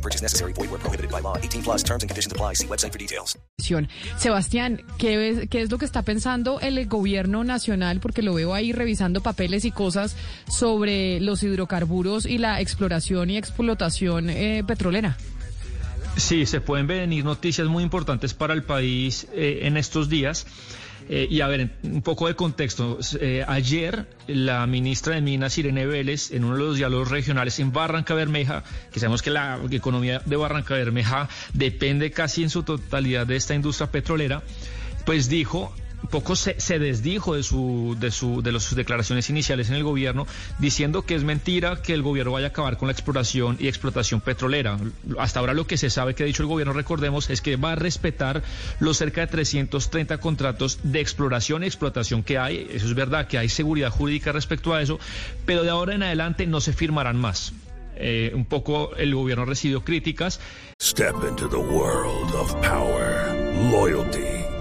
No purchase necessary. Void where prohibited by law. 18 plus terms and conditions apply. See website for details. Sebastián, ¿qué es, ¿qué es lo que está pensando el gobierno nacional? Porque lo veo ahí revisando papeles y cosas sobre los hidrocarburos y la exploración y explotación eh, petrolera. Sí, se pueden venir noticias muy importantes para el país eh, en estos días. Eh, y a ver, un poco de contexto. Eh, ayer la ministra de Minas, Irene Vélez, en uno de los diálogos regionales en Barranca Bermeja, que sabemos que la economía de Barranca Bermeja depende casi en su totalidad de esta industria petrolera, pues dijo poco se, se, desdijo de su de su de sus declaraciones iniciales en el gobierno diciendo que es mentira que el gobierno vaya a acabar con la exploración y explotación petrolera. Hasta ahora lo que se sabe que ha dicho el gobierno, recordemos, es que va a respetar los cerca de 330 contratos de exploración y explotación que hay. Eso es verdad que hay seguridad jurídica respecto a eso, pero de ahora en adelante no se firmarán más. Eh, un poco el gobierno recibió críticas. Step into the world of power, loyalty.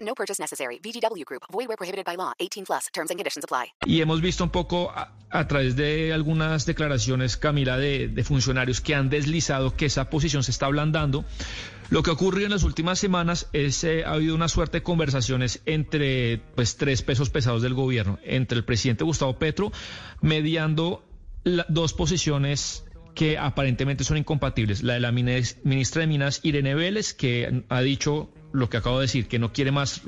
No purchase necessary. VGW Group. Void where prohibited by law. 18 plus. Terms and conditions apply. Y hemos visto un poco a, a través de algunas declaraciones, Camila, de, de, funcionarios que han deslizado que esa posición se está ablandando. Lo que ha ocurrido en las últimas semanas es eh, ha habido una suerte de conversaciones entre pues tres pesos pesados del gobierno, entre el presidente Gustavo Petro, mediando la, dos posiciones que aparentemente son incompatibles. La de la ministra de Minas, Irene Vélez, que ha dicho lo que acabo de decir, que no quiere más,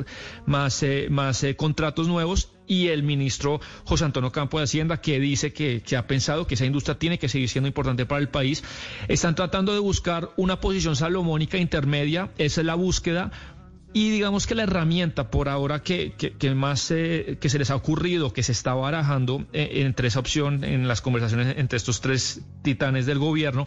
más, eh, más eh, contratos nuevos, y el ministro José Antonio Campo de Hacienda, que dice que, que, ha pensado que esa industria tiene que seguir siendo importante para el país. Están tratando de buscar una posición salomónica intermedia, esa es la búsqueda. Y digamos que la herramienta por ahora que, que, más eh, que se les ha ocurrido, que se está barajando eh, entre esa opción en las conversaciones entre estos tres titanes del gobierno,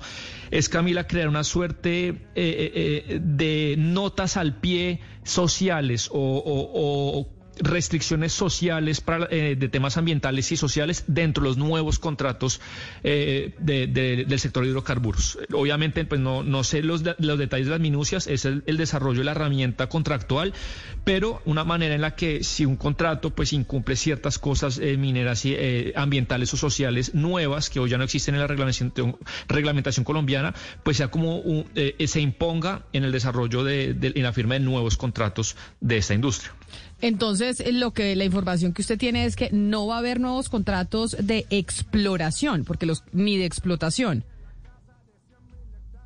es Camila crear una suerte eh, eh, de notas al pie sociales o, o restricciones sociales para, eh, de temas ambientales y sociales dentro de los nuevos contratos eh, de, de, del sector de hidrocarburos. Obviamente, pues no, no sé los, los detalles de las minucias, es el, desarrollo de la herramienta contractual, pero una manera en la que si un contrato pues incumple ciertas cosas eh, mineras y ambientales o sociales nuevas que hoy ya no existen en la reglamentación, reglamentación colombiana, pues sea como un, se imponga en el desarrollo de, de, en la firma de nuevos contratos de esta industria. Entonces, lo que la información que usted tiene es que no va a haber nuevos contratos de exploración, porque los ni de explotación.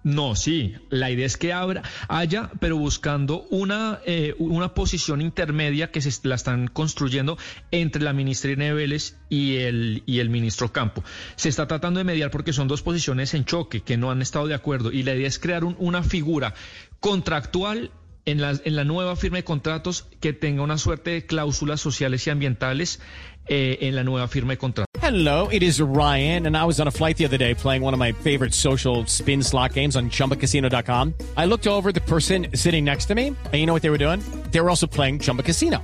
No, sí, la idea es que abra, haya, pero buscando una, eh, una posición intermedia que se la están construyendo entre la ministra Irene y el, y el ministro Campo. Se está tratando de mediar porque son dos posiciones en choque que no han estado de acuerdo y la idea es crear un, una figura contractual en la, en la nueva firma de contratos que tenga una suerte de cláusulas sociales y ambientales eh, en la nueva firma de contratos. Hello, it is Ryan, and I was on a flight the other day playing one of my favorite social spin slot games on ChumbaCasino.com. I looked over the person sitting next to me, and you know what they were doing? They were also playing Chumba Casino.